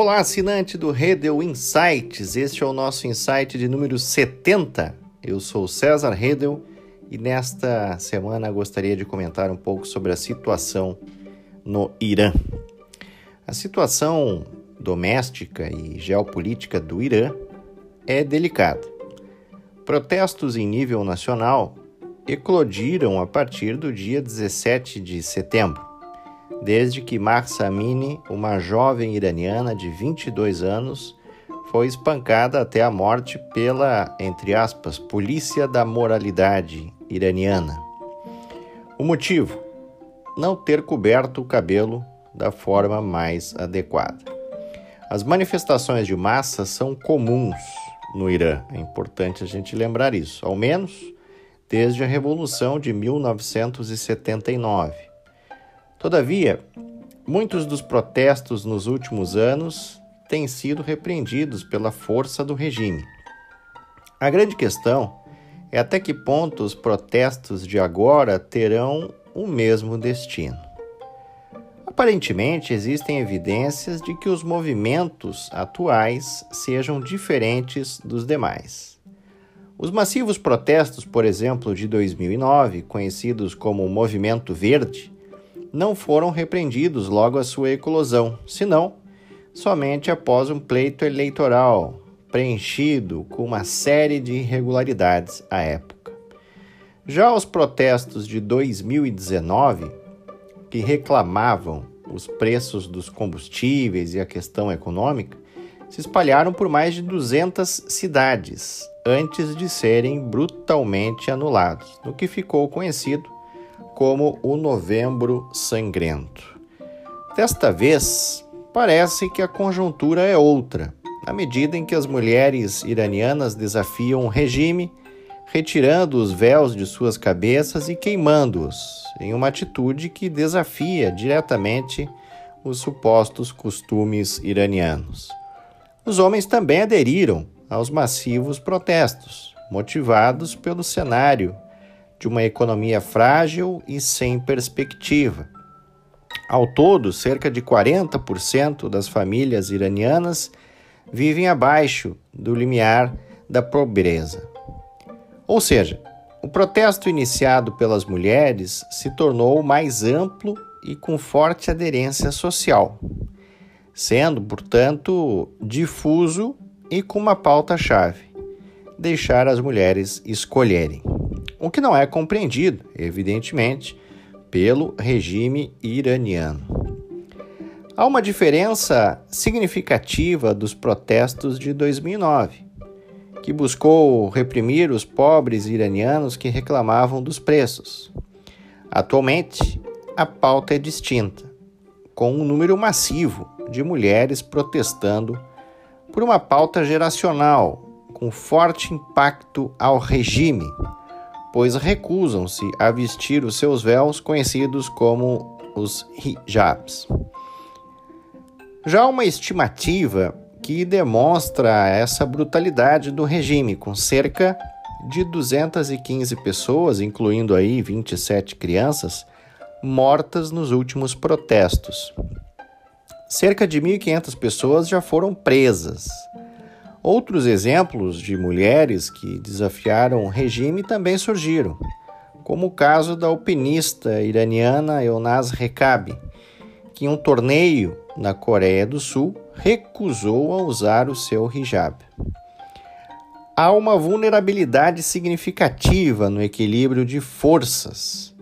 Olá, assinante do Redel Insights. Este é o nosso insight de número 70. Eu sou César Redel e nesta semana gostaria de comentar um pouco sobre a situação no Irã. A situação doméstica e geopolítica do Irã é delicada. Protestos em nível nacional eclodiram a partir do dia 17 de setembro desde que Mahsa Amini, uma jovem iraniana de 22 anos, foi espancada até a morte pela, entre aspas, polícia da moralidade iraniana. O motivo? Não ter coberto o cabelo da forma mais adequada. As manifestações de massa são comuns no Irã, é importante a gente lembrar isso, ao menos desde a Revolução de 1979 Todavia, muitos dos protestos nos últimos anos têm sido repreendidos pela força do regime. A grande questão é até que ponto os protestos de agora terão o mesmo destino. Aparentemente, existem evidências de que os movimentos atuais sejam diferentes dos demais. Os massivos protestos, por exemplo, de 2009, conhecidos como Movimento Verde, não foram repreendidos logo à sua eclosão, senão somente após um pleito eleitoral preenchido com uma série de irregularidades à época. Já os protestos de 2019, que reclamavam os preços dos combustíveis e a questão econômica, se espalharam por mais de 200 cidades antes de serem brutalmente anulados, no que ficou conhecido como o Novembro Sangrento. Desta vez, parece que a conjuntura é outra, na medida em que as mulheres iranianas desafiam o regime, retirando os véus de suas cabeças e queimando-os, em uma atitude que desafia diretamente os supostos costumes iranianos. Os homens também aderiram aos massivos protestos, motivados pelo cenário de uma economia frágil e sem perspectiva. Ao todo, cerca de 40% das famílias iranianas vivem abaixo do limiar da pobreza. Ou seja, o protesto iniciado pelas mulheres se tornou mais amplo e com forte aderência social, sendo, portanto, difuso e com uma pauta-chave: deixar as mulheres escolherem o que não é compreendido, evidentemente, pelo regime iraniano. Há uma diferença significativa dos protestos de 2009, que buscou reprimir os pobres iranianos que reclamavam dos preços. Atualmente, a pauta é distinta, com um número massivo de mulheres protestando por uma pauta geracional com forte impacto ao regime pois recusam-se a vestir os seus véus, conhecidos como os hijabs. Já uma estimativa que demonstra essa brutalidade do regime, com cerca de 215 pessoas, incluindo aí 27 crianças, mortas nos últimos protestos. Cerca de 1.500 pessoas já foram presas. Outros exemplos de mulheres que desafiaram o regime também surgiram, como o caso da alpinista iraniana Eunaz Rekabi, que em um torneio na Coreia do Sul recusou a usar o seu hijab. Há uma vulnerabilidade significativa no equilíbrio de forças.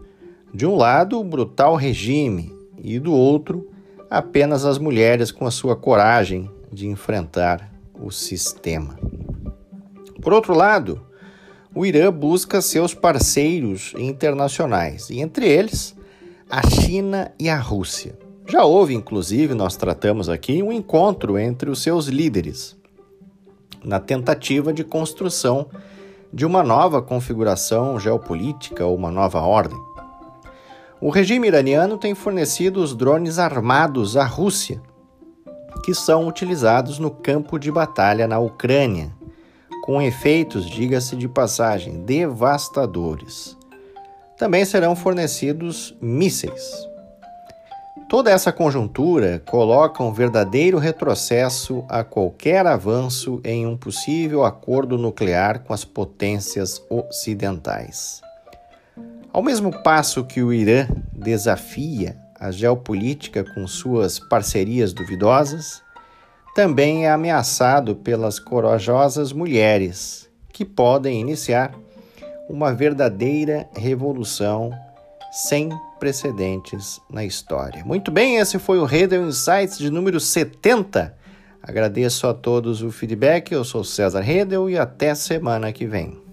De um lado, o brutal regime, e do outro, apenas as mulheres com a sua coragem de enfrentar o sistema. Por outro lado, o Irã busca seus parceiros internacionais, e entre eles a China e a Rússia. Já houve, inclusive, nós tratamos aqui, um encontro entre os seus líderes, na tentativa de construção de uma nova configuração geopolítica ou uma nova ordem. O regime iraniano tem fornecido os drones armados à Rússia que são utilizados no campo de batalha na Ucrânia, com efeitos, diga-se de passagem, devastadores. Também serão fornecidos mísseis. Toda essa conjuntura coloca um verdadeiro retrocesso a qualquer avanço em um possível acordo nuclear com as potências ocidentais. Ao mesmo passo que o Irã desafia a geopolítica com suas parcerias duvidosas, também é ameaçado pelas corajosas mulheres, que podem iniciar uma verdadeira revolução sem precedentes na história. Muito bem, esse foi o Redel Insights de número 70. Agradeço a todos o feedback. Eu sou César Redel e até semana que vem.